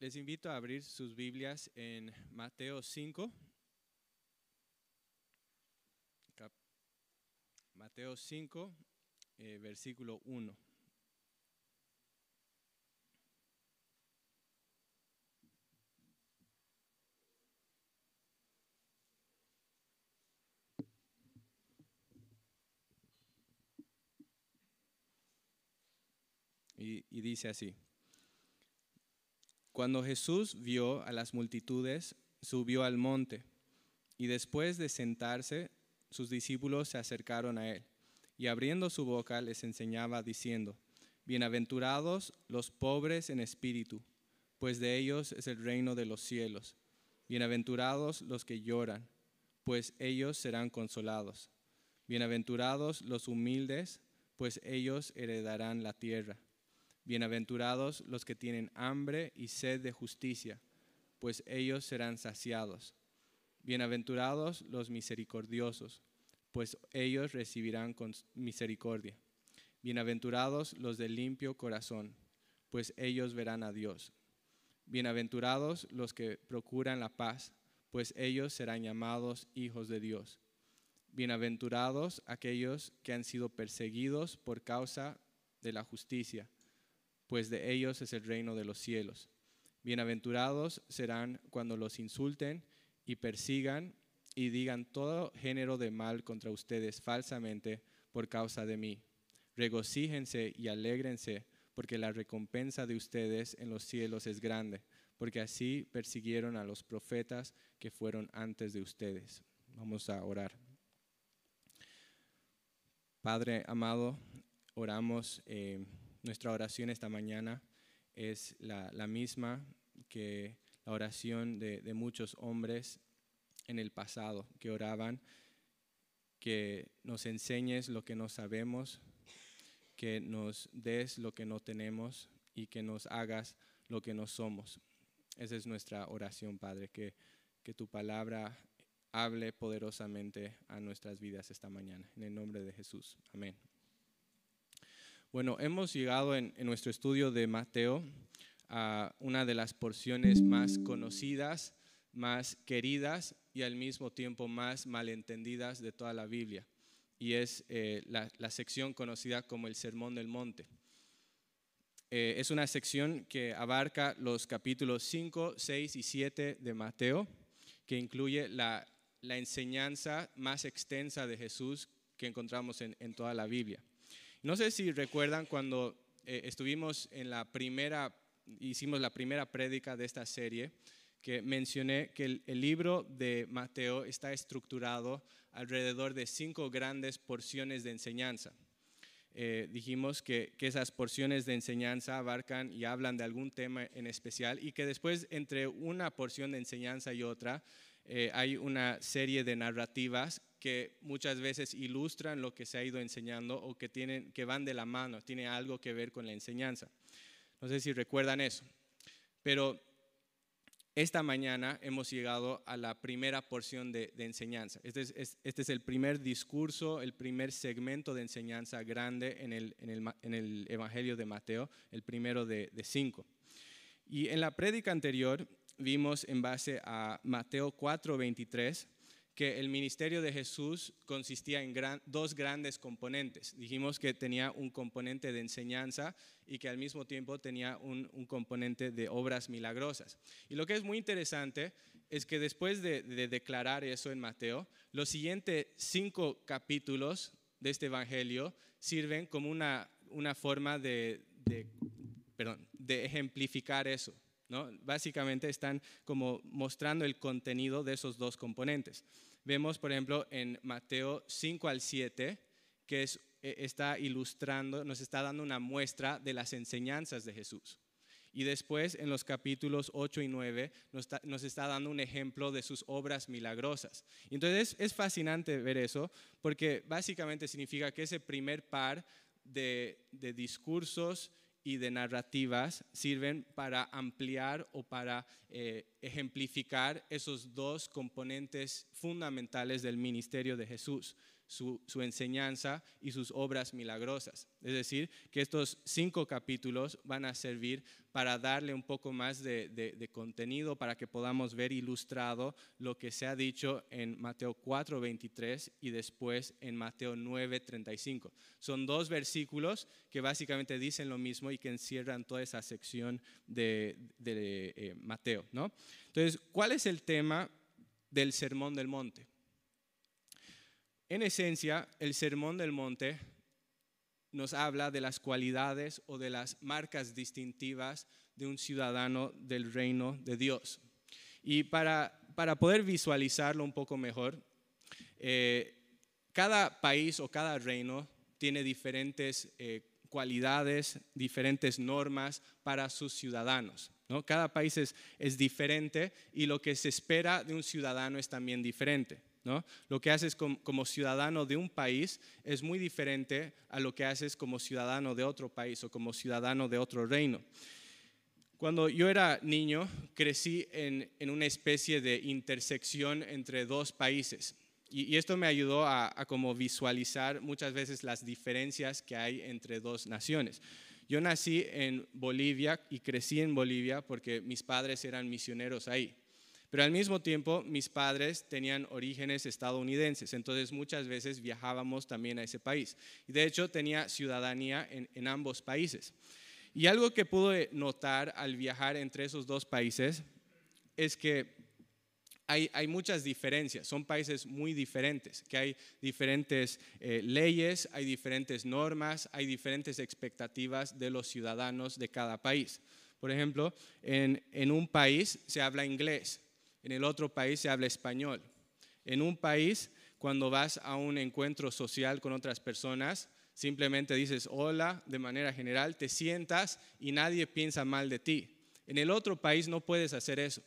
Les invito a abrir sus Biblias en Mateo 5. Cap- Mateo 5, eh, versículo 1. Y, y dice así. Cuando Jesús vio a las multitudes, subió al monte, y después de sentarse, sus discípulos se acercaron a él, y abriendo su boca les enseñaba diciendo, Bienaventurados los pobres en espíritu, pues de ellos es el reino de los cielos. Bienaventurados los que lloran, pues ellos serán consolados. Bienaventurados los humildes, pues ellos heredarán la tierra. Bienaventurados los que tienen hambre y sed de justicia, pues ellos serán saciados. Bienaventurados los misericordiosos, pues ellos recibirán misericordia. Bienaventurados los de limpio corazón, pues ellos verán a Dios. Bienaventurados los que procuran la paz, pues ellos serán llamados hijos de Dios. Bienaventurados aquellos que han sido perseguidos por causa de la justicia pues de ellos es el reino de los cielos. Bienaventurados serán cuando los insulten y persigan y digan todo género de mal contra ustedes falsamente por causa de mí. Regocíjense y alégrense, porque la recompensa de ustedes en los cielos es grande, porque así persiguieron a los profetas que fueron antes de ustedes. Vamos a orar. Padre amado, oramos. Eh, nuestra oración esta mañana es la, misma que la oración de, de, muchos hombres en el pasado que oraban, que nos enseñes lo que no sabemos, que nos des lo que no tenemos y que nos hagas lo que no somos. Esa es nuestra oración, Padre, que, que tu palabra hable poderosamente a nuestras vidas esta mañana. En el nombre de Jesús. Amén. Bueno, hemos llegado en, nuestro estudio de Mateo a una de las porciones más conocidas, más queridas y al mismo tiempo más malentendidas de toda la Biblia. Y es eh, la, sección conocida como el Sermón del Monte. Eh, es una sección que abarca los capítulos 5, 6 y 7 de Mateo, que incluye la, enseñanza más extensa de Jesús que encontramos en, en toda la Biblia. No sé si recuerdan cuando eh, estuvimos en la primera, hicimos la primera prédica de esta serie, que mencioné que el, libro de Mateo está estructurado alrededor de cinco grandes porciones de enseñanza. Eh, dijimos que, esas porciones de enseñanza abarcan y hablan de algún tema en especial y que después entre una porción de enseñanza y otra eh, hay una serie de narrativas que muchas veces ilustran lo que se ha ido enseñando o que, tienen, que van de la mano, tiene algo que ver con la enseñanza. No sé si recuerdan eso. Pero esta mañana hemos llegado a la primera porción de, enseñanza. Este es, es, este es, el primer discurso, el primer segmento de enseñanza grande en el Evangelio de Mateo, el primero de, de cinco. Y en la prédica anterior vimos en base a Mateo 4, 23, que el ministerio de Jesús consistía en dos grandes componentes. Dijimos que tenía un componente de enseñanza y que al mismo tiempo tenía un, un, componente de obras milagrosas. Y lo que es muy interesante es que después de, de declarar eso en Mateo, los siguientes cinco capítulos de este Evangelio sirven como una, una forma de, de, perdón, de ejemplificar eso. ¿No? Básicamente están como mostrando el contenido de esos dos componentes. Vemos, por ejemplo, en Mateo 5 al 7, que es, está ilustrando, nos está dando una muestra de las enseñanzas de Jesús. Y después, en los capítulos 8 y 9, nos está, dando un ejemplo de sus obras milagrosas. Entonces es, fascinante ver eso, porque básicamente significa que ese primer par de discursos y de narrativas sirven para ampliar o para eh, ejemplificar esos dos componentes fundamentales del ministerio de Jesús, su, enseñanza y sus obras milagrosas. Es decir, que estos cinco capítulos van a servir para darle un poco más de, contenido, para que podamos ver ilustrado lo que se ha dicho en Mateo 4, 23 y después en Mateo 9, 35. Son dos versículos que básicamente dicen lo mismo y que encierran toda esa sección de, eh, Mateo. ¿no? Entonces, ¿cuál es el tema del Sermón del Monte? En esencia, el Sermón del Monte nos habla de las cualidades o de las marcas distintivas de un ciudadano del reino de Dios. Y para, para poder visualizarlo un poco mejor, eh, cada país o cada reino tiene diferentes eh, cualidades, diferentes normas para sus ciudadanos. ¿no? Cada país es, es diferente y lo que se espera de un ciudadano es también diferente. Lo que haces como, ciudadano de un país es muy diferente a lo que haces como ciudadano de otro país o como ciudadano de otro reino. Cuando yo era niño, crecí en, una especie de intersección entre dos países. Y, esto me ayudó a, como visualizar muchas veces las diferencias que hay entre dos naciones. Yo nací en Bolivia y crecí en Bolivia porque mis padres eran misioneros ahí. Pero al mismo tiempo mis padres tenían orígenes estadounidenses, entonces muchas veces viajábamos también a ese país. Y de hecho tenía ciudadanía en, ambos países. Y algo que pude notar al viajar entre esos dos países es que hay, muchas diferencias, son países muy diferentes, que hay diferentes eh, leyes, hay diferentes normas, hay diferentes expectativas de los ciudadanos de cada país. Por ejemplo, en un país se habla inglés, en el otro país se habla español. En un país, cuando vas a un encuentro social con otras personas, simplemente dices hola de manera general, te sientas y nadie piensa mal de ti. En el otro país no puedes hacer eso.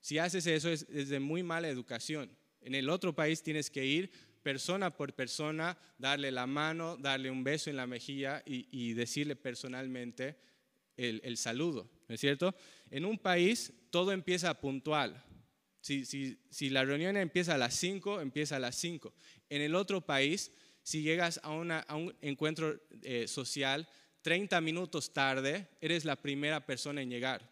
Si haces eso es, de muy mala educación. En el otro país tienes que ir persona por persona, darle la mano, darle un beso en la mejilla y, decirle personalmente el, saludo, ¿no es cierto? En un país todo empieza puntual. Si, la reunión empieza a las 5, empieza a las 5. En el otro país, si llegas a, un encuentro eh, social 30 minutos tarde, eres la primera persona en llegar.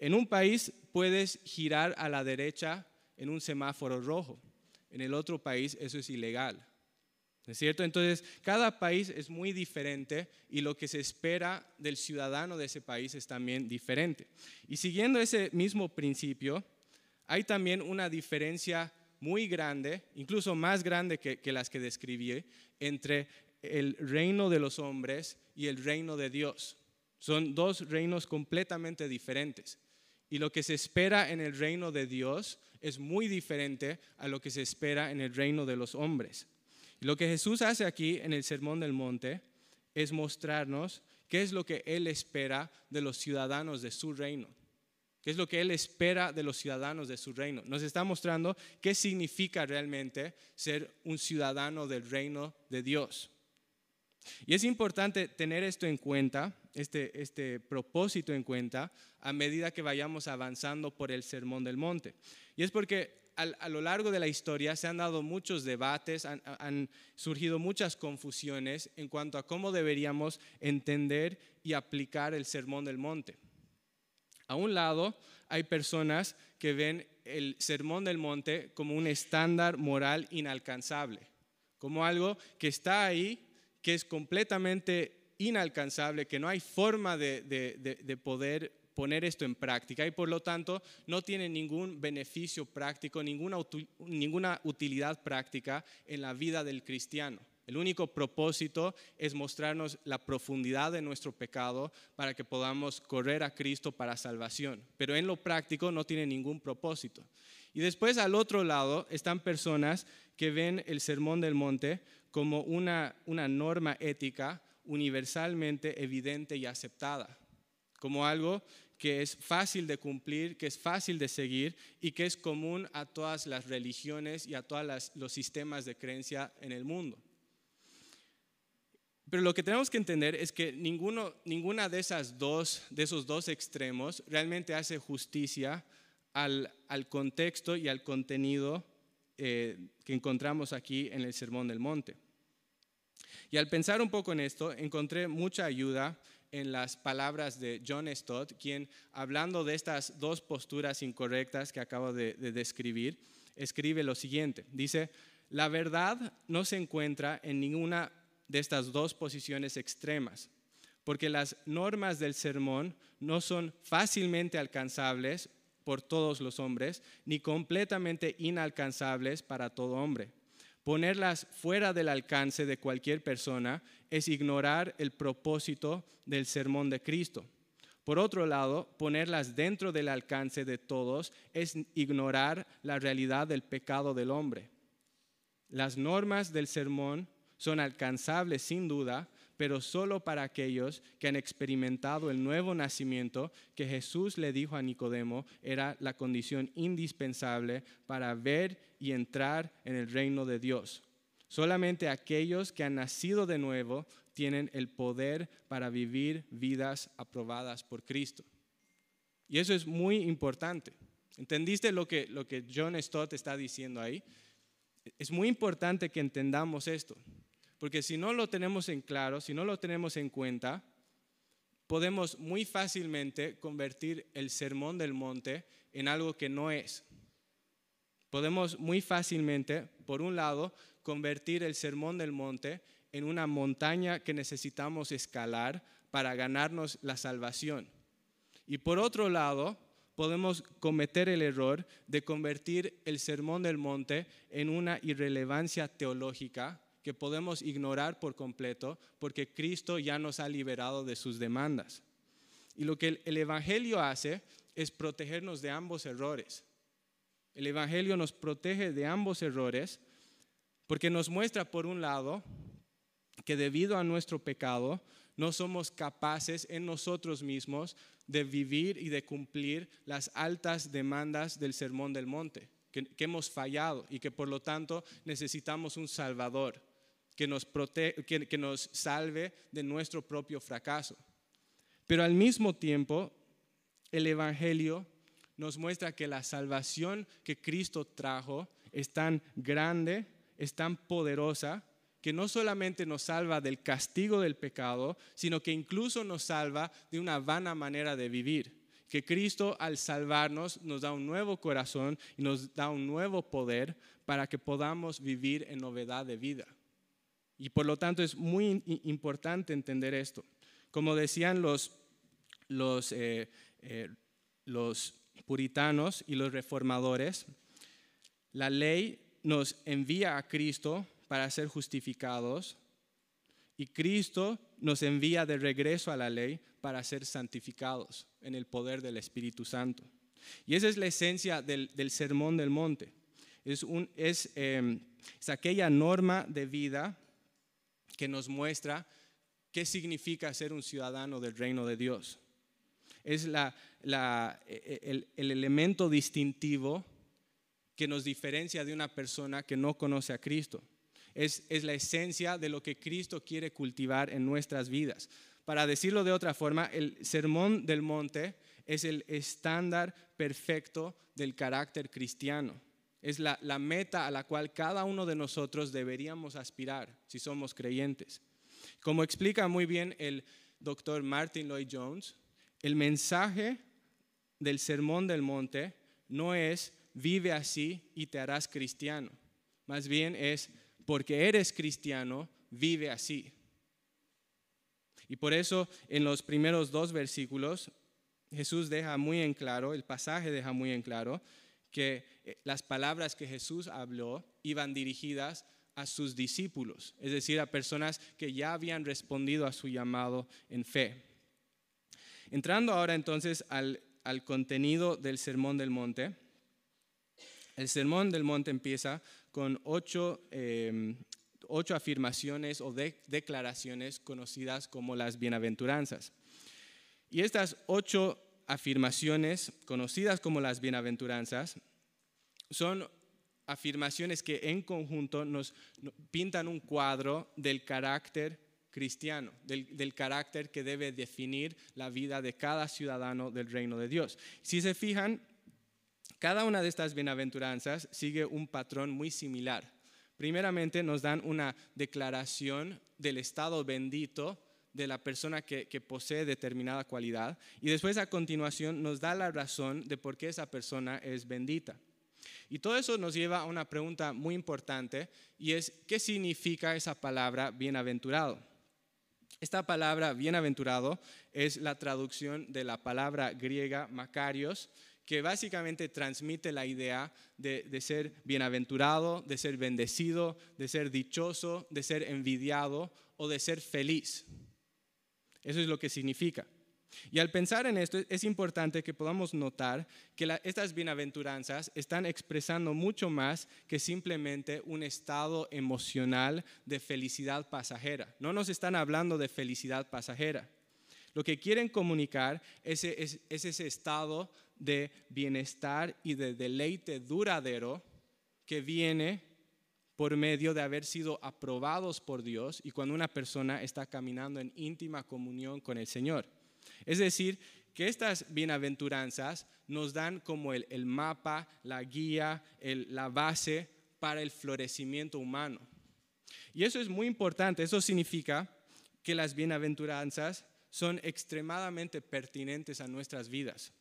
En un país puedes girar a la derecha en un semáforo rojo. En el otro país eso es ilegal. ¿No es cierto? Entonces, cada país es muy diferente y lo que se espera del ciudadano de ese país es también diferente. Y siguiendo ese mismo principio, hay también una diferencia muy grande, incluso más grande que, las que describí, entre el reino de los hombres y el reino de Dios. Son dos reinos completamente diferentes. Y lo que se espera en el reino de Dios es muy diferente a lo que se espera en el reino de los hombres. lo que Jesús hace aquí en el Sermón del Monte es mostrarnos qué es lo que Él espera de los ciudadanos de su reino qué es lo que Él espera de los ciudadanos de su reino. Nos está mostrando qué significa realmente ser un ciudadano del reino de Dios. Y es importante tener esto en cuenta, este, este propósito en cuenta, a medida que vayamos avanzando por el Sermón del Monte. Y es porque a lo largo de la historia se han dado muchos debates, han, surgido muchas confusiones en cuanto a cómo deberíamos entender y aplicar el Sermón del Monte. A un lado hay personas que ven el sermón del monte como un estándar moral inalcanzable, como algo que está ahí, que es completamente inalcanzable, que no hay forma de, poder poner esto en práctica y por lo tanto no tiene ningún beneficio práctico, ninguna, utilidad práctica en la vida del cristiano. El único propósito es mostrarnos la profundidad de nuestro pecado para que podamos correr a Cristo para salvación. Pero en lo práctico no tiene ningún propósito. Y después al otro lado están personas que ven el Sermón del Monte como una, una norma ética universalmente evidente y aceptada, como algo que es fácil de cumplir, que es fácil de seguir y que es común a todas las religiones y a todos los sistemas de creencia en el mundo. Pero lo que tenemos que entender es que ninguno, ninguna de, esas dos, de esos dos extremos realmente hace justicia al, al contexto y al contenido eh, que encontramos aquí en el Sermón del Monte. Y al pensar un poco en esto, encontré mucha ayuda en las palabras de John Stott, quien, hablando de estas dos posturas incorrectas que acabo de, de describir, escribe lo siguiente. Dice, la verdad no se encuentra en ninguna de estas dos posiciones extremas, porque las normas del sermón no son fácilmente alcanzables por todos los hombres, ni completamente inalcanzables para todo hombre. Ponerlas fuera del alcance de cualquier persona es ignorar el propósito del sermón de Cristo. Por otro lado, ponerlas dentro del alcance de todos es ignorar la realidad del pecado del hombre. Las normas del sermón son alcanzables sin duda, pero solo para aquellos que han experimentado el nuevo nacimiento que Jesús le dijo a Nicodemo era la condición indispensable para ver y entrar en el reino de Dios. Solamente aquellos que han nacido de nuevo tienen el poder para vivir vidas aprobadas por Cristo. Y eso es muy importante. ¿Entendiste lo que, John Stott está diciendo ahí? Es muy importante que entendamos esto. Porque si no lo tenemos en claro, si no lo tenemos en cuenta, podemos muy fácilmente convertir el sermón del monte en algo que no es. Podemos muy fácilmente, por un lado, convertir el sermón del monte en una montaña que necesitamos escalar para ganarnos la salvación. Y por otro lado, podemos cometer el error de convertir el sermón del monte en una irrelevancia teológica que podemos ignorar por completo porque Cristo ya nos ha liberado de sus demandas. Y lo que el Evangelio hace es protegernos de ambos errores. El Evangelio nos protege de ambos errores porque nos muestra, por un lado, que debido a nuestro pecado no somos capaces en nosotros mismos de vivir y de cumplir las altas demandas del Sermón del Monte, que, que hemos fallado y que por lo tanto necesitamos un Salvador que nos, que, nos salve de nuestro propio fracaso. Pero al mismo tiempo, el Evangelio nos muestra que la salvación que Cristo trajo es tan grande, es tan poderosa, que no solamente nos salva del castigo del pecado, sino que incluso nos salva de una vana manera de vivir. Que Cristo al salvarnos nos da un nuevo corazón y nos da un nuevo poder para que podamos vivir en novedad de vida. Y por lo tanto es muy importante entender esto. Como decían eh, eh, los puritanos y los reformadores, la ley nos envía a Cristo para ser justificados y Cristo nos envía de regreso a la ley para ser santificados en el poder del Espíritu Santo. Y esa es la esencia del, sermón del monte. Es, es aquella norma de vida que nos muestra qué significa ser un ciudadano del reino de Dios. Es la, e, e, el, el elemento distintivo que nos diferencia de una persona que no conoce a Cristo. Es, es, la esencia de lo que Cristo quiere cultivar en nuestras vidas. Para decirlo de otra forma, el sermón del monte es el estándar perfecto del carácter cristiano es la, meta a la cual cada uno de nosotros deberíamos aspirar si somos creyentes. Como explica muy bien el doctor Martin Lloyd Jones, el mensaje del Sermón del Monte no es vive así y te harás cristiano. Más bien es porque eres cristiano, vive así. Y por eso en los primeros dos versículos Jesús deja muy en claro, el pasaje deja muy en claro que eh, las palabras que Jesús habló iban dirigidas a sus discípulos, es decir, a personas que ya habían respondido a su llamado en fe. Entrando ahora entonces al, contenido del Sermón del Monte, el Sermón del Monte empieza con ocho, em, afirmaciones o declaraciones conocidas como las bienaventuranzas. Y estas ocho afirmaciones conocidas como las bienaventuranzas son afirmaciones que en conjunto nos pintan un cuadro del carácter cristiano, del, carácter que debe definir la vida de cada ciudadano del reino de Dios. Si se fijan, Cada una de estas bienaventuranzas sigue un patrón muy similar. Primeramente nos dan una declaración del estado bendito de la persona que, posee determinada cualidad y después a continuación nos da la razón de por qué esa persona es bendita. Y todo eso nos lleva a una pregunta muy importante y es, ¿qué significa esa palabra bienaventurado? Esta palabra bienaventurado es la traducción de la palabra griega Macarios, que básicamente transmite la idea de, de, ser bienaventurado, de ser bendecido, de ser dichoso, de ser envidiado o de ser feliz. Eso es lo que significa. Y al pensar en esto, es importante que podamos notar que estas bienaventuranzas están expresando mucho más que simplemente un estado emocional de felicidad pasajera. No nos están hablando de felicidad pasajera. Lo que quieren comunicar es, es ese estado de bienestar y de deleite duradero que viene por medio de haber sido aprobados por Dios y cuando una persona está caminando en íntima comunión con el Señor. Es decir, que estas bienaventuranzas nos dan como el, mapa, la guía, la base para el florecimiento humano. Y eso es muy importante, eso significa que las bienaventuranzas son extremadamente pertinentes a nuestras vidas.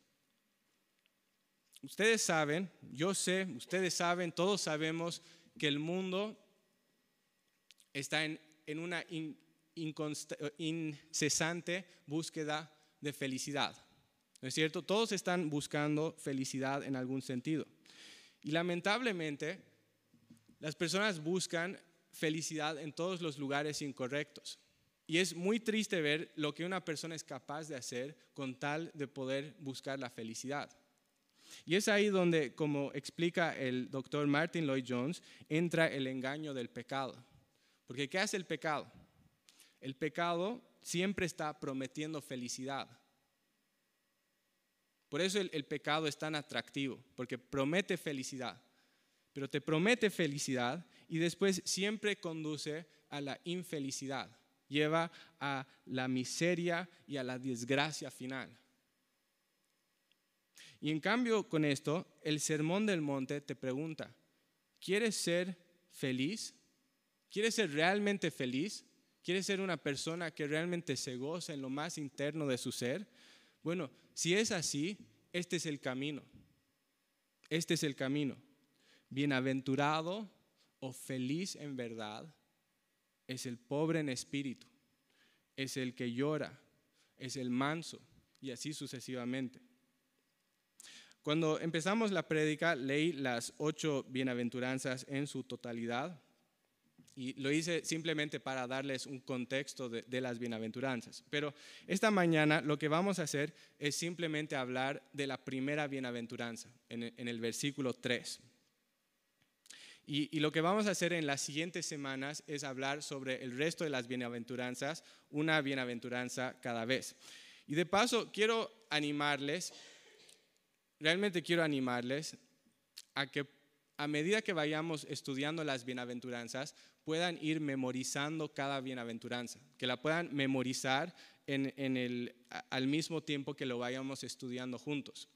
Ustedes saben, yo sé, ustedes saben, todos sabemos que el mundo está en, una incesante búsqueda de felicidad. ¿No es cierto? Todos están buscando felicidad en algún sentido. Y lamentablemente, las personas buscan felicidad en todos los lugares incorrectos. Y es muy triste ver lo que una persona es capaz de hacer con tal de poder buscar la felicidad. Y es ahí donde, como explica el doctor Martin Lloyd Jones, entra el engaño del pecado. Porque ¿qué hace el pecado? El pecado siempre está prometiendo felicidad. Por eso el, pecado es tan atractivo, porque promete felicidad. Pero te promete felicidad y después siempre conduce a la infelicidad. Lleva a la miseria y a la desgracia final. Y en cambio con esto, el Sermón del Monte te pregunta, ¿quieres ser feliz? ¿Quieres ser realmente feliz? ¿Quieres ser una persona que realmente se goza en lo más interno de su ser? Bueno, si es así, este es el camino. Este es el camino. Bienaventurado o feliz en verdad es el pobre en espíritu, es el que llora, es el manso y así sucesivamente. Cuando empezamos la prédica, leí las ocho bienaventuranzas en su totalidad y lo hice simplemente para darles un contexto de, las bienaventuranzas. Pero esta mañana lo que vamos a hacer es simplemente hablar de la primera bienaventuranza, en, el versículo 3. Y, y, lo que vamos a hacer en las siguientes semanas es hablar sobre el resto de las bienaventuranzas, una bienaventuranza cada vez. Y de paso, quiero animarles realmente quiero animarles a que a medida que vayamos estudiando las bienaventuranzas, puedan ir memorizando cada bienaventuranza, que la puedan memorizar al mismo tiempo que lo vayamos estudiando juntos.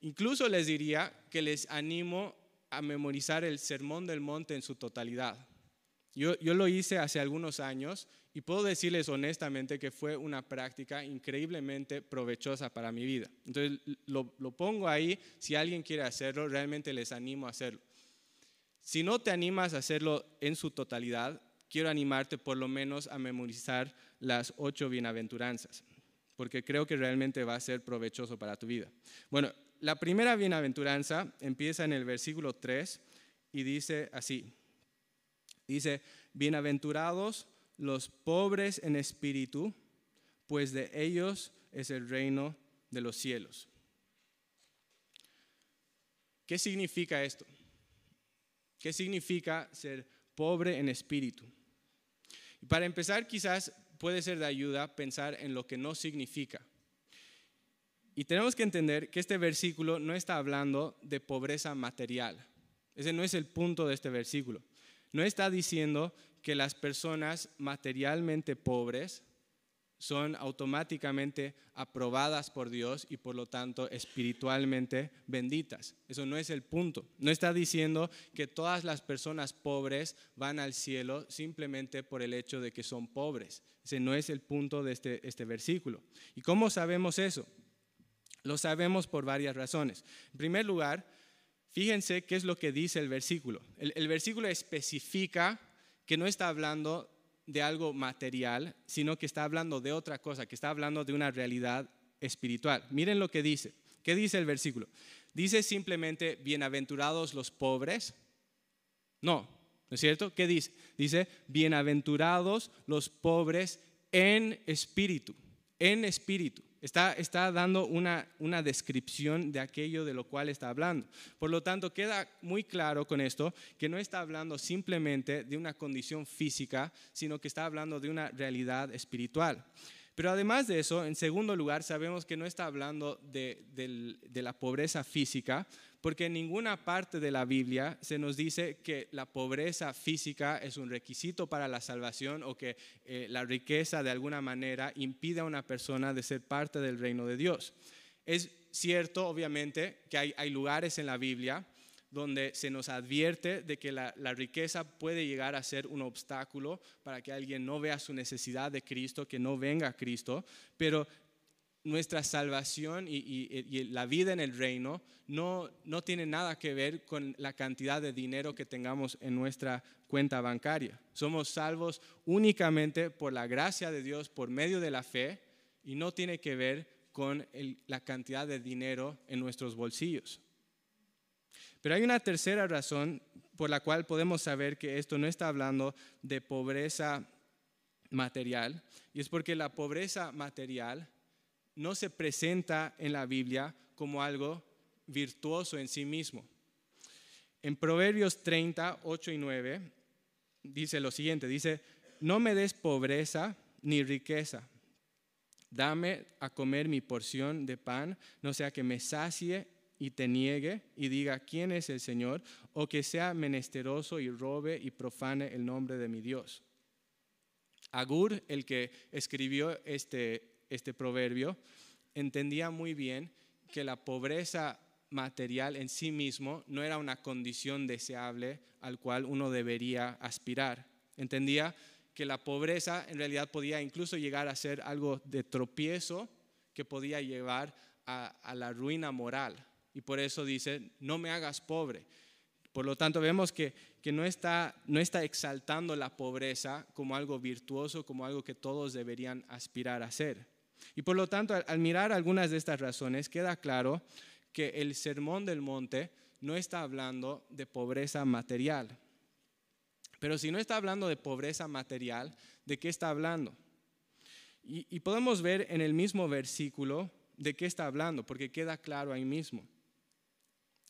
Incluso les diría que les animo a memorizar el Sermón del Monte en su totalidad. Yo, yo lo hice hace algunos años y puedo decirles honestamente que fue una práctica increíblemente provechosa para mi vida. Entonces lo, pongo ahí, si alguien quiere hacerlo, realmente les animo a hacerlo. Si no te animas a hacerlo en su totalidad, quiero animarte por lo menos a memorizar las ocho bienaventuranzas, porque creo que realmente va a ser provechoso para tu vida. Bueno, la primera bienaventuranza empieza en el versículo 3 y dice así, dice, bienaventurados los pobres en espíritu, pues de ellos es el reino de los cielos. ¿Qué significa esto? ¿Qué significa ser pobre en espíritu? Y para empezar, quizás puede ser de ayuda pensar en lo que no significa. Y tenemos que entender que este versículo no está hablando de pobreza material. Ese no es el punto de este versículo. No está diciendo que las personas materialmente pobres son automáticamente aprobadas por Dios y por lo tanto espiritualmente benditas. Eso no es el punto. No está diciendo que todas las personas pobres van al cielo simplemente por el hecho de que son pobres. Ese no es el punto de este, este versículo. ¿Y cómo sabemos eso? Lo sabemos por varias razones. En primer lugar, fíjense qué es lo que dice el versículo. El, el versículo especifica que no está hablando de algo material, sino que está hablando de otra cosa, que está hablando de una realidad espiritual. Miren lo que dice. ¿Qué dice el versículo? ¿Dice simplemente bienaventurados los pobres? No, ¿no es cierto? ¿Qué dice? Dice bienaventurados los pobres en espíritu, en espíritu. Está, dando una descripción de aquello de lo cual está hablando. Por lo tanto, queda muy claro con esto que no está hablando simplemente de una condición física, sino que está hablando de una realidad espiritual. Pero además de eso, en segundo lugar, sabemos que no está hablando de, la pobreza física, porque en ninguna parte de la Biblia se nos dice que la pobreza física es un requisito para la salvación o que eh, la riqueza de alguna manera impide a una persona de ser parte del reino de Dios. Es cierto, obviamente, que hay lugares en la Biblia donde se nos advierte de que la, riqueza puede llegar a ser un obstáculo para que alguien no vea su necesidad de Cristo, que no venga a Cristo, pero nuestra salvación y, la vida en el reino no, no tiene nada que ver con la cantidad de dinero que tengamos en nuestra cuenta bancaria. Somos salvos únicamente por la gracia de Dios, por medio de la fe, y no tiene que ver con la cantidad de dinero en nuestros bolsillos. Pero hay una tercera razón por la cual podemos saber que esto no está hablando de pobreza material, y es porque la pobreza material no se presenta en la Biblia como algo virtuoso en sí mismo. En Proverbios 30, 8 y 9 dice lo siguiente, dice, no me des pobreza ni riqueza, dame a comer mi porción de pan, no sea que me sacie y te niegue y diga quién es el Señor, o que sea menesteroso y robe y profane el nombre de mi Dios. Agur, el que escribió este, este proverbio, entendía muy bien que la pobreza material en sí mismo no era una condición deseable al cual uno debería aspirar. Entendía que la pobreza en realidad podía incluso llegar a ser algo de tropiezo que podía llevar a, a la ruina moral. Y por eso dice, no me hagas pobre. Por lo tanto, vemos que, que no, está, no está exaltando la pobreza como algo virtuoso, como algo que todos deberían aspirar a ser. Y por lo tanto, al, mirar algunas de estas razones, queda claro que el sermón del monte no está hablando de pobreza material. Pero si no está hablando de pobreza material, ¿de qué está hablando? Y, y, podemos ver en el mismo versículo de qué está hablando, porque queda claro ahí mismo.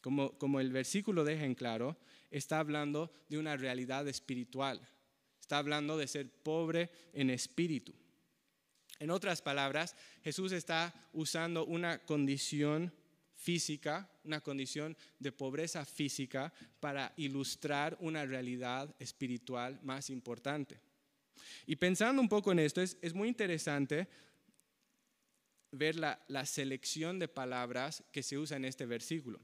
Como, el versículo deja en claro, está hablando de una realidad espiritual. Está hablando de ser pobre en espíritu. En otras palabras, Jesús está usando una condición física, una condición de pobreza física para ilustrar una realidad espiritual más importante. Y pensando un poco en esto, es, muy interesante ver la, selección de palabras que se usa en este versículo.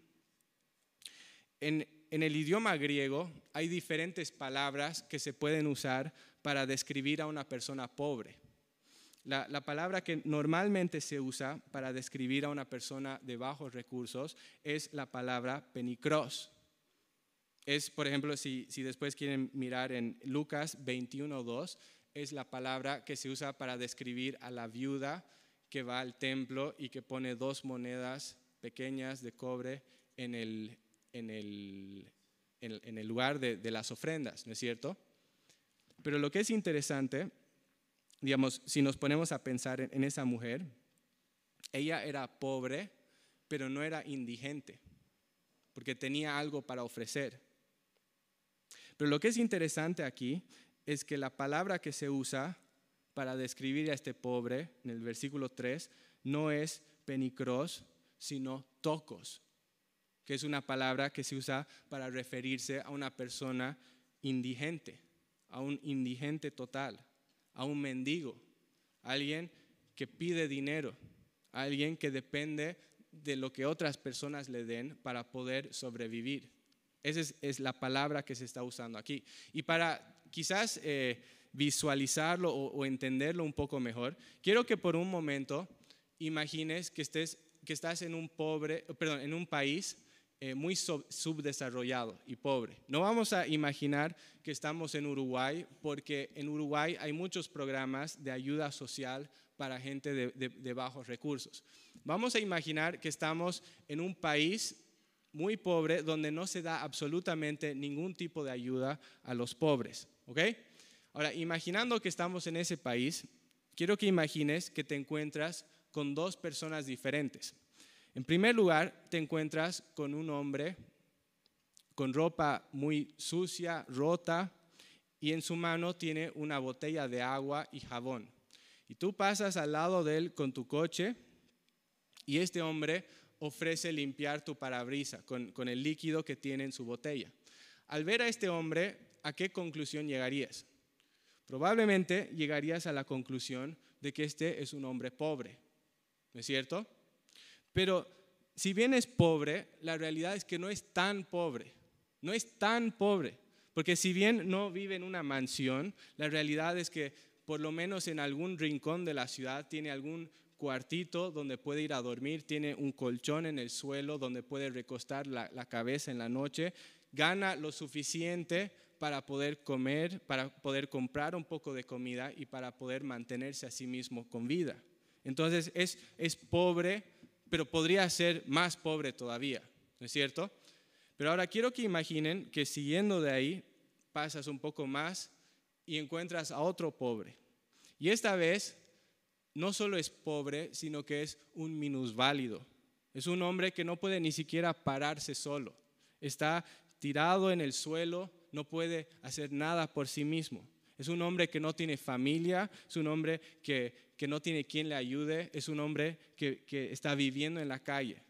En, el idioma griego hay diferentes palabras que se pueden usar para describir a una persona pobre. La, palabra que normalmente se usa para describir a una persona de bajos recursos es la palabra penicros. Es, por ejemplo, si, si después quieren mirar en Lucas 21.2, es la palabra que se usa para describir a la viuda que va al templo y que pone dos monedas pequeñas de cobre en el, en el, en el lugar de, las ofrendas, ¿no es cierto? Pero lo que es interesante digamos, si nos ponemos a pensar en, esa mujer, ella era pobre, pero no era indigente, porque tenía algo para ofrecer. Pero lo que es interesante aquí es que la palabra que se usa para describir a este pobre en el versículo 3 no es penicros, sino tocos, que es una palabra que se usa para referirse a una persona indigente, a un indigente total a un mendigo, alguien que pide dinero, alguien que depende de lo que otras personas le den para poder sobrevivir. Esa es, la palabra que se está usando aquí. Y para quizás eh, visualizarlo o, entenderlo un poco mejor, quiero que por un momento imagines que, estés, que estás en un, pobre, perdón, en un país eh, muy subdesarrollado y pobre. No vamos a imaginar que estamos en Uruguay, porque en Uruguay hay muchos programas de ayuda social para gente de, bajos recursos. Vamos a imaginar que estamos en un país muy pobre donde no se da absolutamente ningún tipo de ayuda a los pobres. ¿Ok? Ahora, imaginando que estamos en ese país, quiero que imagines que te encuentras con dos personas diferentes. En primer lugar, te encuentras con un hombre con ropa muy sucia, rota, y en su mano tiene una botella de agua y jabón. Y tú pasas al lado de él con tu coche y este hombre ofrece limpiar tu parabrisa con, con el líquido que tiene en su botella. Al ver a este hombre, ¿a qué conclusión llegarías? Probablemente llegarías a la conclusión de que este es un hombre pobre, ¿no es cierto? Pero si bien es pobre, la realidad es que no es tan pobre. No es tan pobre. Porque si bien no vive en una mansión, la realidad es que por lo menos en algún rincón de la ciudad tiene algún cuartito donde puede ir a dormir, tiene un colchón en el suelo donde puede recostar la, cabeza en la noche, gana lo suficiente para poder comer, para poder comprar un poco de comida y para poder mantenerse a sí mismo con vida. Entonces es, es pobre, pero podría ser más pobre todavía, ¿no es cierto? Pero ahora quiero que imaginen que siguiendo de ahí pasas un poco más y encuentras a otro pobre. Y esta vez no solo es pobre, sino que es un minusválido. Es un hombre que no puede ni siquiera pararse solo. Está tirado en el suelo, no puede hacer nada por sí mismo. Es un hombre que no tiene familia, es un hombre que que no tiene quien le ayude, es un hombre que, está viviendo en la calle.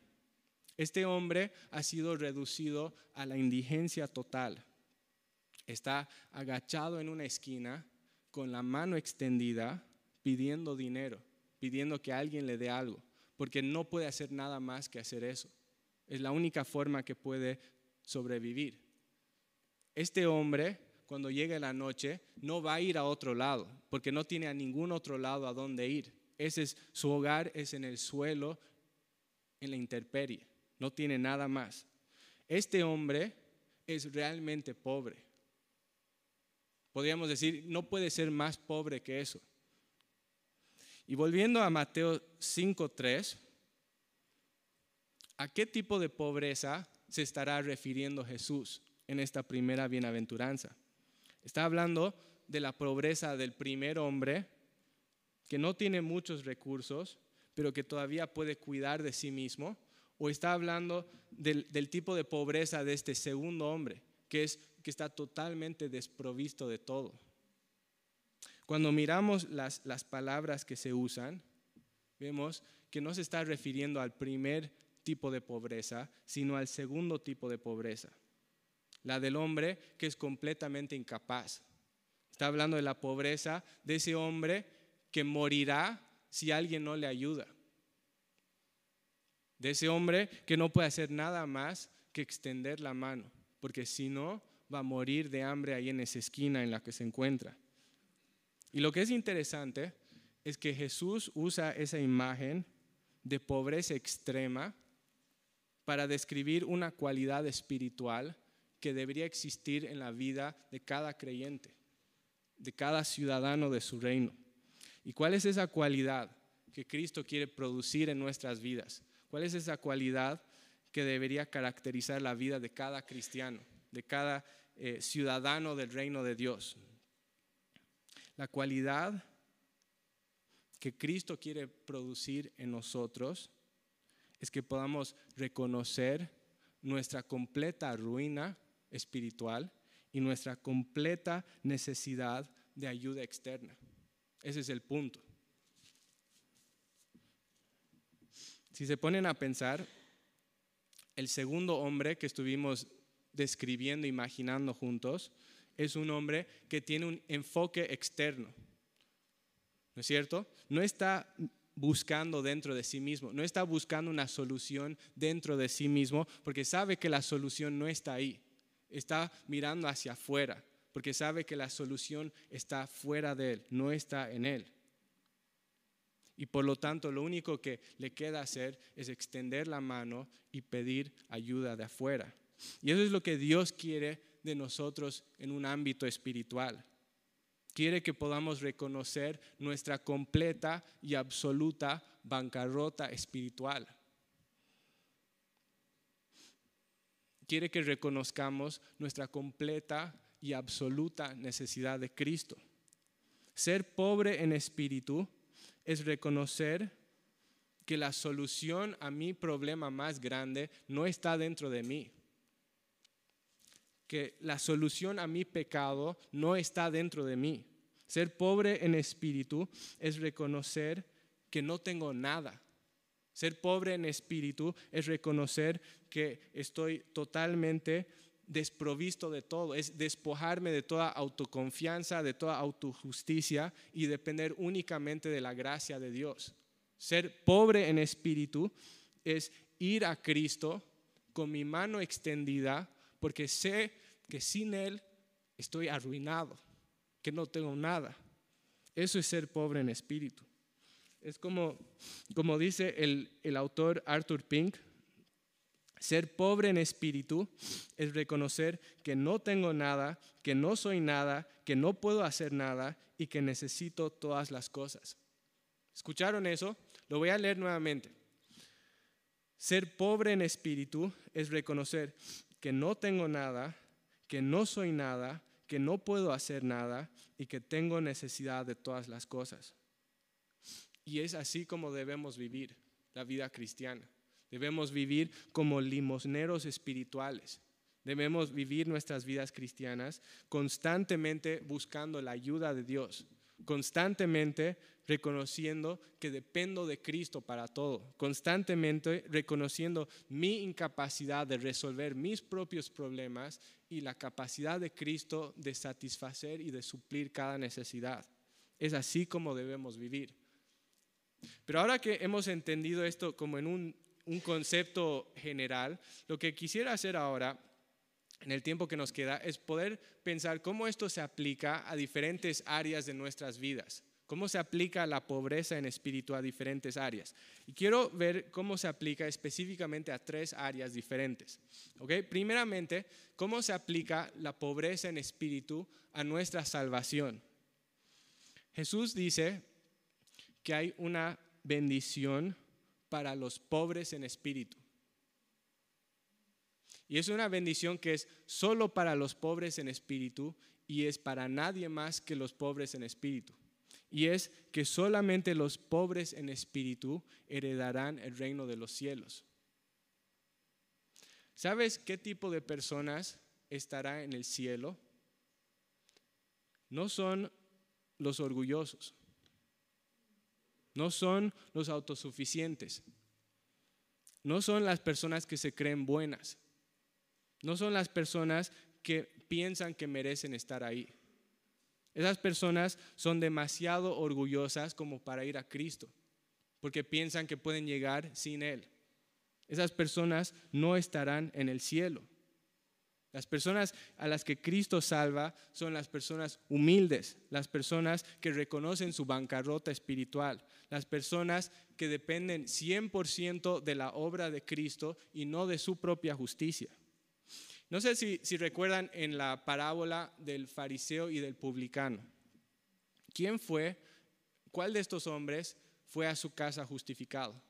Este hombre ha sido reducido a la indigencia total. Está agachado en una esquina con la mano extendida pidiendo dinero, pidiendo que alguien le dé algo, porque no puede hacer nada más que hacer eso. Es la única forma que puede sobrevivir. Este hombre cuando llegue la noche, no va a ir a otro lado, porque no tiene a ningún otro lado a donde ir. Ese es su hogar, es en el suelo, en la intemperie, no tiene nada más. Este hombre es realmente pobre. Podríamos decir, no puede ser más pobre que eso. Y volviendo a Mateo 5.3, ¿a qué tipo de pobreza se estará refiriendo Jesús en esta primera bienaventuranza? Está hablando de la pobreza del primer hombre que no tiene muchos recursos, pero que todavía puede cuidar de sí mismo. O está hablando del, tipo de pobreza de este segundo hombre, que, es, que está totalmente desprovisto de todo. Cuando miramos las, las palabras que se usan, vemos que no se está refiriendo al primer tipo de pobreza, sino al segundo tipo de pobreza la del hombre que es completamente incapaz. Está hablando de la pobreza de ese hombre que morirá si alguien no le ayuda. De ese hombre que no puede hacer nada más que extender la mano, porque si no, va a morir de hambre ahí en esa esquina en la que se encuentra. Y lo que es interesante es que Jesús usa esa imagen de pobreza extrema para describir una cualidad espiritual que debería existir en la vida de cada creyente, de cada ciudadano de su reino. ¿Y cuál es esa cualidad que Cristo quiere producir en nuestras vidas? ¿Cuál es esa cualidad que debería caracterizar la vida de cada cristiano, de cada eh, ciudadano del reino de Dios? La cualidad que Cristo quiere producir en nosotros es que podamos reconocer nuestra completa ruina espiritual y nuestra completa necesidad de ayuda externa. Ese es el punto. Si se ponen a pensar, el segundo hombre que estuvimos describiendo, imaginando juntos, es un hombre que tiene un enfoque externo. ¿no es cierto? No está buscando dentro de sí mismo, no está buscando una solución dentro de sí mismo, porque sabe que la solución no está ahí, está mirando hacia afuera, porque sabe que la solución está fuera de él, no está en él. Y por lo tanto, lo único que le queda hacer es extender la mano y pedir ayuda de afuera. Y eso es lo que Dios quiere de nosotros en un ámbito espiritual. Quiere que podamos reconocer nuestra completa y absoluta bancarrota espiritual. Quiere que reconozcamos nuestra completa y absoluta necesidad de Cristo. Ser pobre en espíritu es reconocer que la solución a mi problema más grande no está dentro de mí. Que la solución a mi pecado no está dentro de mí. Ser pobre en espíritu es reconocer que no tengo nada. Ser pobre en espíritu es reconocer que estoy totalmente desprovisto de todo, es despojarme de toda autoconfianza, de toda autojusticia y depender únicamente de la gracia de Dios. Ser pobre en espíritu es ir a Cristo con mi mano extendida porque sé que sin Él estoy arruinado, que no tengo nada. Eso es ser pobre en espíritu. Es como, como dice el, el autor Arthur Pink, ser pobre en espíritu es reconocer que no tengo nada, que no soy nada, que no puedo hacer nada y que necesito todas las cosas. ¿Escucharon eso? Lo voy a leer nuevamente. Ser pobre en espíritu es reconocer que no tengo nada, que no soy nada, que no puedo hacer nada y que tengo necesidad de todas las cosas. Y es así como debemos vivir la vida cristiana. Debemos vivir como limosneros espirituales. Debemos vivir nuestras vidas cristianas constantemente buscando la ayuda de Dios, constantemente reconociendo que dependo de Cristo para todo, constantemente reconociendo mi incapacidad de resolver mis propios problemas y la capacidad de Cristo de satisfacer y de suplir cada necesidad. Es así como debemos vivir. Pero ahora que hemos entendido esto como en un un concepto general, lo que quisiera hacer ahora, en el tiempo que nos queda, es poder pensar cómo esto se aplica a diferentes áreas de nuestras vidas. ¿Cómo se aplica la pobreza en espíritu a diferentes áreas? Y quiero ver cómo se aplica específicamente a tres áreas diferentes. ¿Okay? Primeramente, cómo se aplica la pobreza en espíritu a nuestra salvación. Jesús dice que hay una bendición para los pobres en espíritu. Y es una bendición que es solo para los pobres en espíritu y es para nadie más que los pobres en espíritu. Y es que solamente los pobres en espíritu heredarán el reino de los cielos. ¿Sabes qué tipo de personas estará en el cielo? No son los orgullosos no son los autosuficientes, no son las personas que se creen buenas, no son las personas que piensan que merecen estar ahí. Esas personas son demasiado orgullosas como para ir a Cristo, porque piensan que pueden llegar sin Él. Esas personas no estarán en el cielo. Las personas a las que Cristo salva son las personas humildes, las personas que reconocen su bancarrota espiritual, las personas que dependen 100% de la obra de Cristo y no de su propia justicia. No sé si, si recuerdan en la parábola del fariseo y del publicano. ¿Quién fue, cuál de estos hombres fue a su casa justificado?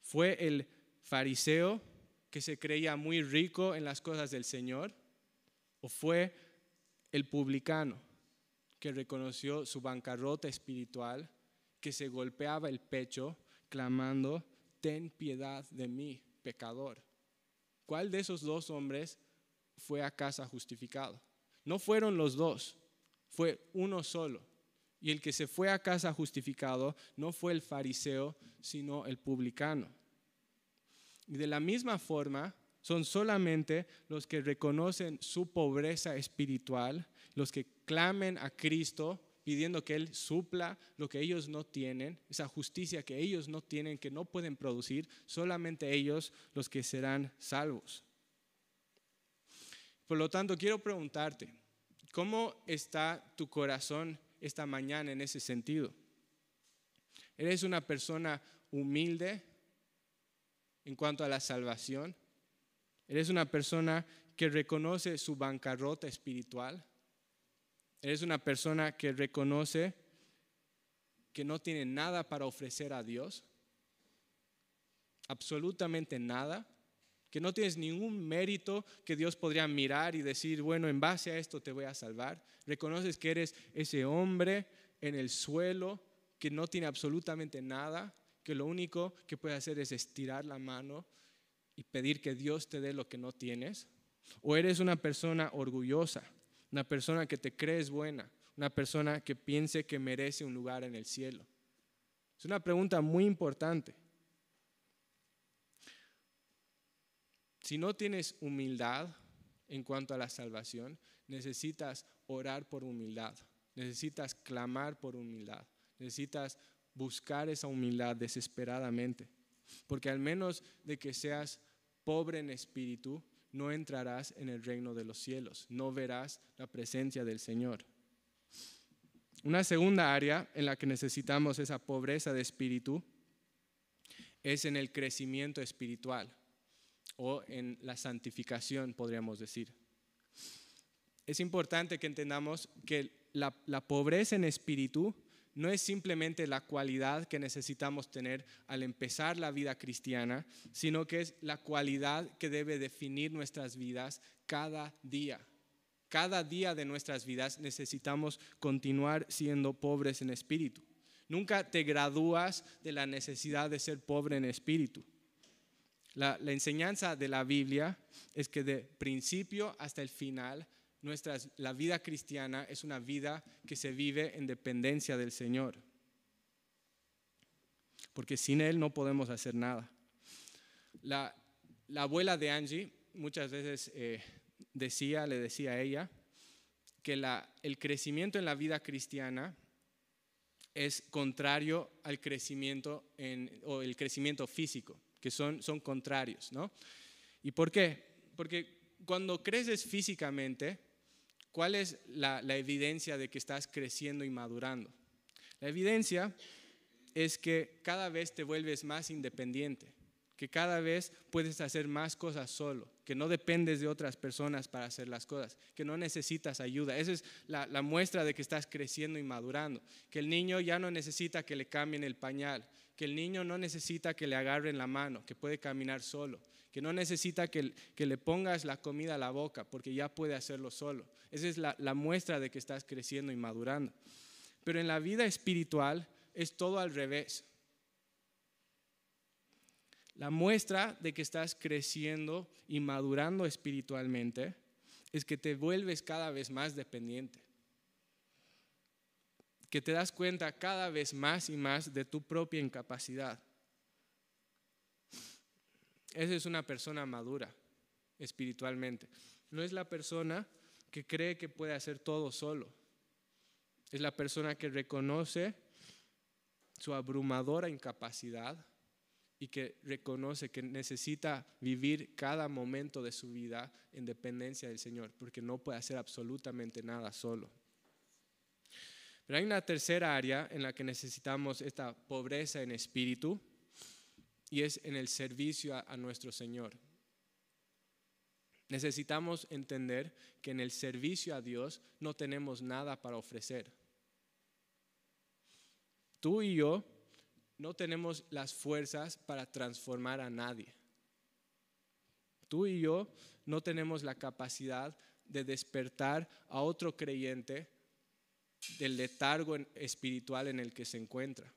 ¿Fue el fariseo que se creía muy rico en las cosas del Señor? ¿O fue el publicano que reconoció su bancarrota espiritual, que se golpeaba el pecho clamando, ten piedad de mí, pecador? ¿Cuál de esos dos hombres fue a casa justificado? No fueron los dos, fue uno solo. Y el que se fue a casa justificado no fue el fariseo, sino el publicano. Y de la misma forma, son solamente los que reconocen su pobreza espiritual, los que clamen a Cristo pidiendo que Él supla lo que ellos no tienen, esa justicia que ellos no tienen, que no pueden producir, solamente ellos los que serán salvos. Por lo tanto, quiero preguntarte, ¿cómo está tu corazón esta mañana en ese sentido? ¿Eres una persona humilde en cuanto a la salvación? ¿Eres una persona que reconoce su bancarrota espiritual? ¿Eres una persona que reconoce que no tiene nada para ofrecer a Dios? Absolutamente nada. Que no tienes ningún mérito que Dios podría mirar y decir, bueno, en base a esto te voy a salvar. Reconoces que eres ese hombre en el suelo que no tiene absolutamente nada, que lo único que puede hacer es estirar la mano y pedir que Dios te dé lo que no tienes? ¿O eres una persona orgullosa, una persona que te crees buena, una persona que piense que merece un lugar en el cielo? Es una pregunta muy importante. Si no tienes humildad en cuanto a la salvación, necesitas orar por humildad, necesitas clamar por humildad. Necesitas buscar esa humildad desesperadamente. Porque al menos de que seas pobre en espíritu, no entrarás en el reino de los cielos, no verás la presencia del Señor. Una segunda área en la que necesitamos esa pobreza de espíritu es en el crecimiento espiritual o en la santificación, podríamos decir. Es importante que entendamos que la, pobreza en espíritu no es simplemente la cualidad que necesitamos tener al empezar la vida cristiana, sino que es la cualidad que debe definir nuestras vidas cada día. Cada día de nuestras vidas necesitamos continuar siendo pobres en espíritu. Nunca te gradúas de la necesidad de ser pobre en espíritu. La, enseñanza de la Biblia es que de principio hasta el final la vida cristiana es una vida que se vive en dependencia del Señor. Porque sin Él no podemos hacer nada. La, abuela de Angie muchas veces eh, decía, le decía a ella, que el crecimiento en la vida cristiana es contrario al crecimiento o el crecimiento físico, que son, son contrarios, ¿no? ¿Y por qué? Porque cuando creces físicamente, ¿Cuál es la, evidencia de que estás creciendo y madurando? La evidencia es que cada vez te vuelves más independiente, que cada vez puedes hacer más cosas solo, que no dependes de otras personas para hacer las cosas, que no necesitas ayuda. Esa es la, la, muestra de que estás creciendo y madurando, que el niño ya no necesita que le cambien el pañal, que el niño no necesita que le agarren la mano, que puede caminar solo, que no necesita que, le pongas la comida a la boca porque ya puede hacerlo solo. Esa es la, la muestra de que estás creciendo y madurando. Pero en la vida espiritual es todo al revés. La muestra de que estás creciendo y madurando espiritualmente es que te vuelves cada vez más dependiente. Que te das cuenta cada vez más y más de tu propia incapacidad. Esa es una persona madura espiritualmente. No es la persona que cree que puede hacer todo solo. Es la persona que reconoce su abrumadora incapacidad y que reconoce que necesita vivir cada momento de su vida en dependencia del Señor, porque no puede hacer absolutamente nada solo. Pero hay una tercera área en la que necesitamos esta pobreza en espíritu, y es en el servicio a, nuestro Señor. Necesitamos entender que en el servicio a Dios no tenemos nada para ofrecer. Tú y yo no tenemos las fuerzas para transformar a nadie. Tú y yo no tenemos la capacidad de despertar a otro creyente del letargo espiritual en el que se encuentra.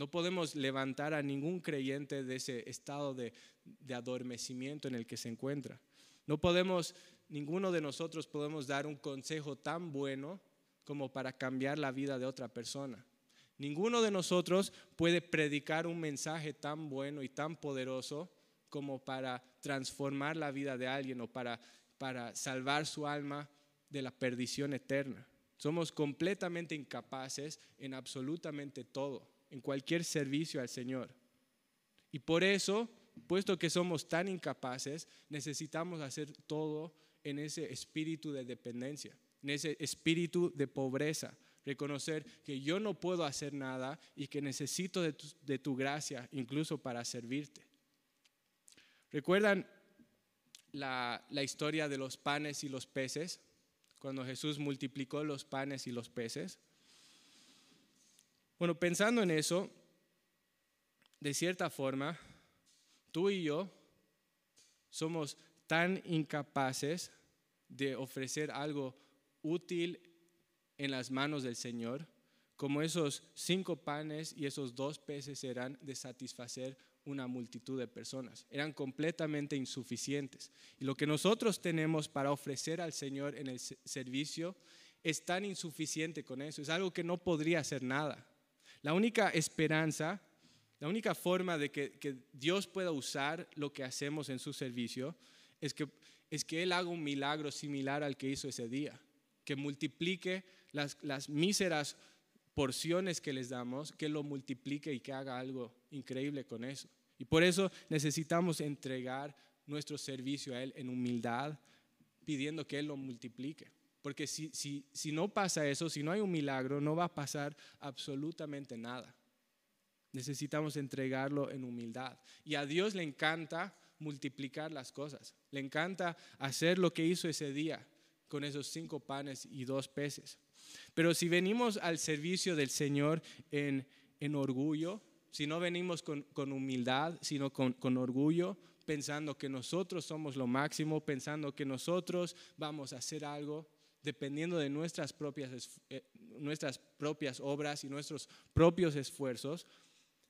No podemos levantar a ningún creyente de ese estado de, adormecimiento en el que se encuentra. No podemos, ninguno de nosotros podemos dar un consejo tan bueno como para cambiar la vida de otra persona. Ninguno de nosotros puede predicar un mensaje tan bueno y tan poderoso como para transformar la vida de alguien o para, salvar su alma de la perdición eterna. Somos completamente incapaces en absolutamente todo, en cualquier servicio al Señor. Y por eso, puesto que somos tan incapaces, necesitamos hacer todo en ese espíritu de dependencia, en ese espíritu de pobreza, reconocer que yo no puedo hacer nada y que necesito de tu, gracia incluso para servirte. ¿Recuerdan la, historia de los panes y los peces? Cuando Jesús multiplicó los panes y los peces. Bueno, pensando en eso, de cierta forma, tú y yo somos tan incapaces de ofrecer algo útil en las manos del Señor, como esos cinco panes y esos dos peces eran de satisfacer una multitud de personas. Eran completamente insuficientes. Y lo que nosotros tenemos para ofrecer al Señor en el servicio es tan insuficiente con eso. Es algo que no podría hacer nada. La única esperanza, la única forma de que, Dios pueda usar lo que hacemos en su servicio es que, es que Él haga un milagro similar al que hizo ese día, que multiplique las, míseras porciones que les damos, que lo multiplique y que haga algo increíble con eso. Y por eso necesitamos entregar nuestro servicio a Él en humildad, pidiendo que Él lo multiplique. Porque si, si, si no pasa eso, si no hay un milagro, no va a pasar absolutamente nada. Necesitamos entregarlo en humildad. Y a Dios le encanta multiplicar las cosas. Le encanta hacer lo que hizo ese día con esos cinco panes y dos peces. Pero si venimos al servicio del Señor en, orgullo, si no venimos con, humildad, sino con, orgullo, pensando que nosotros somos lo máximo, pensando que nosotros vamos a hacer algo, dependiendo de nuestras propias, eh, nuestras propias obras y nuestros propios esfuerzos,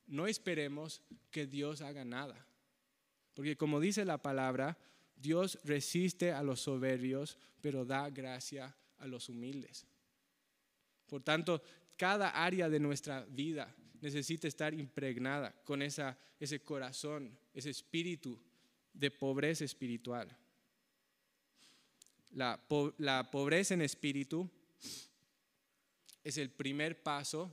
no esperemos que Dios haga nada. Porque como dice la palabra, Dios resiste a los soberbios, pero da gracia a los humildes. Por tanto, cada área de nuestra vida necesita estar impregnada con esa, ese corazón, ese espíritu de pobreza espiritual. La, pobreza en espíritu es el primer paso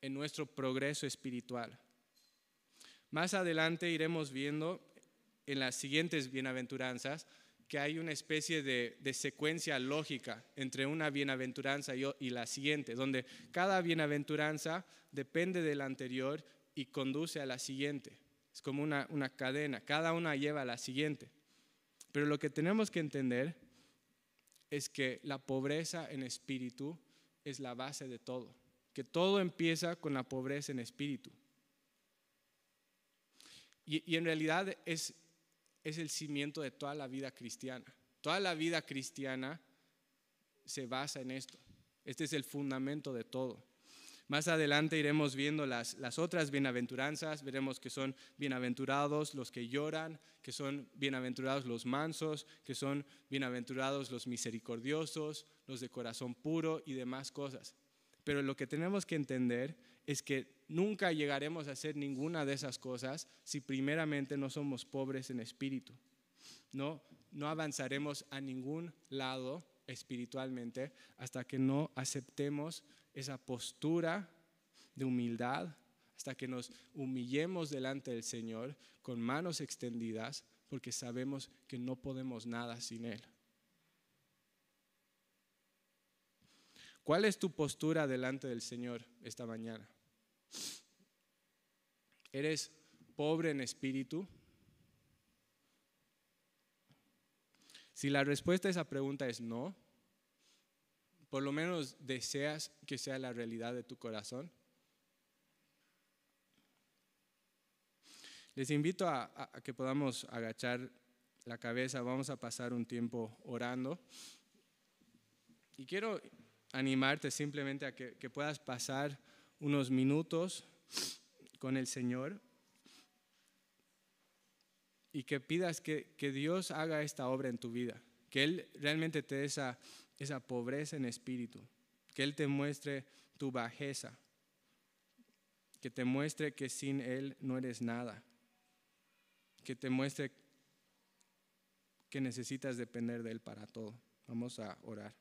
en nuestro progreso espiritual. Más adelante iremos viendo en las siguientes bienaventuranzas que hay una especie de, secuencia lógica entre una bienaventuranza y, la siguiente, donde cada bienaventuranza depende de la anterior y conduce a la siguiente. Es como una cadena, cada una lleva a la siguiente. Pero lo que tenemos que entender es que la pobreza en espíritu es la base de todo, que todo empieza con la pobreza en espíritu. Y, en realidad es el cimiento de toda la vida cristiana. Toda la vida cristiana se basa en esto. Este es el fundamento de todo. Más adelante iremos viendo las, las otras bienaventuranzas, veremos que son bienaventurados los que lloran, que son bienaventurados los mansos, que son bienaventurados los misericordiosos, los de corazón puro y demás cosas. Pero lo que tenemos que entender es que nunca llegaremos a hacer ninguna de esas cosas si primeramente no somos pobres en espíritu. No, no avanzaremos a ningún lado espiritualmente hasta que no aceptemos esa postura de humildad, hasta que nos humillemos delante del Señor con manos extendidas, porque sabemos que no podemos nada sin Él. ¿Cuál es tu postura delante del Señor esta mañana? ¿Eres pobre en espíritu? Si la respuesta a esa pregunta es no, por lo menos deseas que sea la realidad de tu corazón. Les invito a, que podamos agachar la cabeza, vamos a pasar un tiempo orando. Y quiero animarte simplemente a que, que puedas pasar unos minutos con el Señor y que pidas que, Dios haga esta obra en tu vida, que Él realmente te dé esa, esa pobreza en espíritu, que Él te muestre tu bajeza, que te muestre que sin Él no eres nada, que te muestre que necesitas depender de Él para todo. Vamos a orar.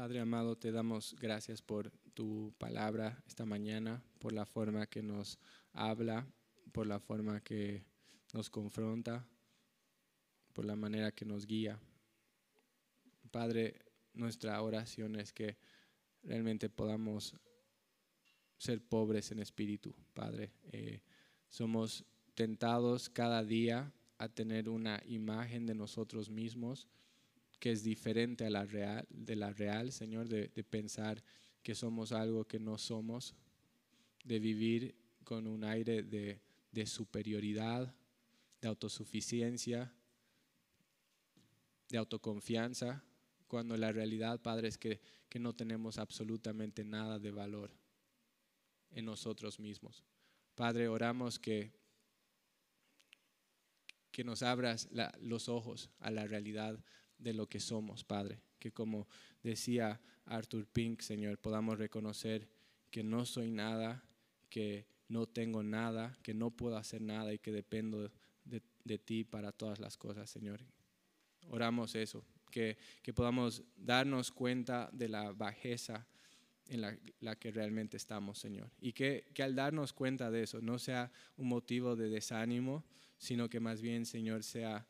Padre amado, te damos gracias por tu palabra esta mañana, por la forma que nos habla, por la forma que nos confronta, por la manera que nos guía. Padre, nuestra oración es que realmente podamos ser pobres en espíritu, Padre. Eh, somos tentados cada día a tener una imagen de nosotros mismos que es diferente a la real, de la real, Señor, de, pensar que somos algo que no somos, de vivir con un aire de, superioridad, de autosuficiencia, de autoconfianza, cuando la realidad, Padre, es que, que no tenemos absolutamente nada de valor en nosotros mismos. Padre, oramos que, que nos abras los ojos a la realidad de lo que somos, Padre. Que como decía Arthur Pink, Señor, podamos reconocer que no soy nada, que no tengo nada, que no puedo hacer nada y que dependo de, ti para todas las cosas, Señor. Oramos eso, que, podamos darnos cuenta de la bajeza en la, que realmente estamos, Señor. Y que, que al darnos cuenta de eso no sea un motivo de desánimo, sino que más bien, Señor, sea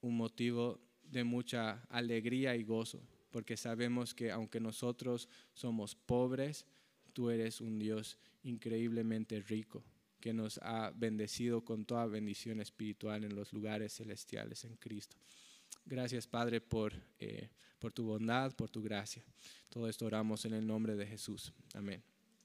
un motivo de mucha alegría y gozo, porque sabemos que aunque nosotros somos pobres, tú eres un Dios increíblemente rico, que nos ha bendecido con toda bendición espiritual en los lugares celestiales en Cristo. Gracias, Padre, por, eh, por tu bondad, por tu gracia. Todo esto oramos en el nombre de Jesús. Amén.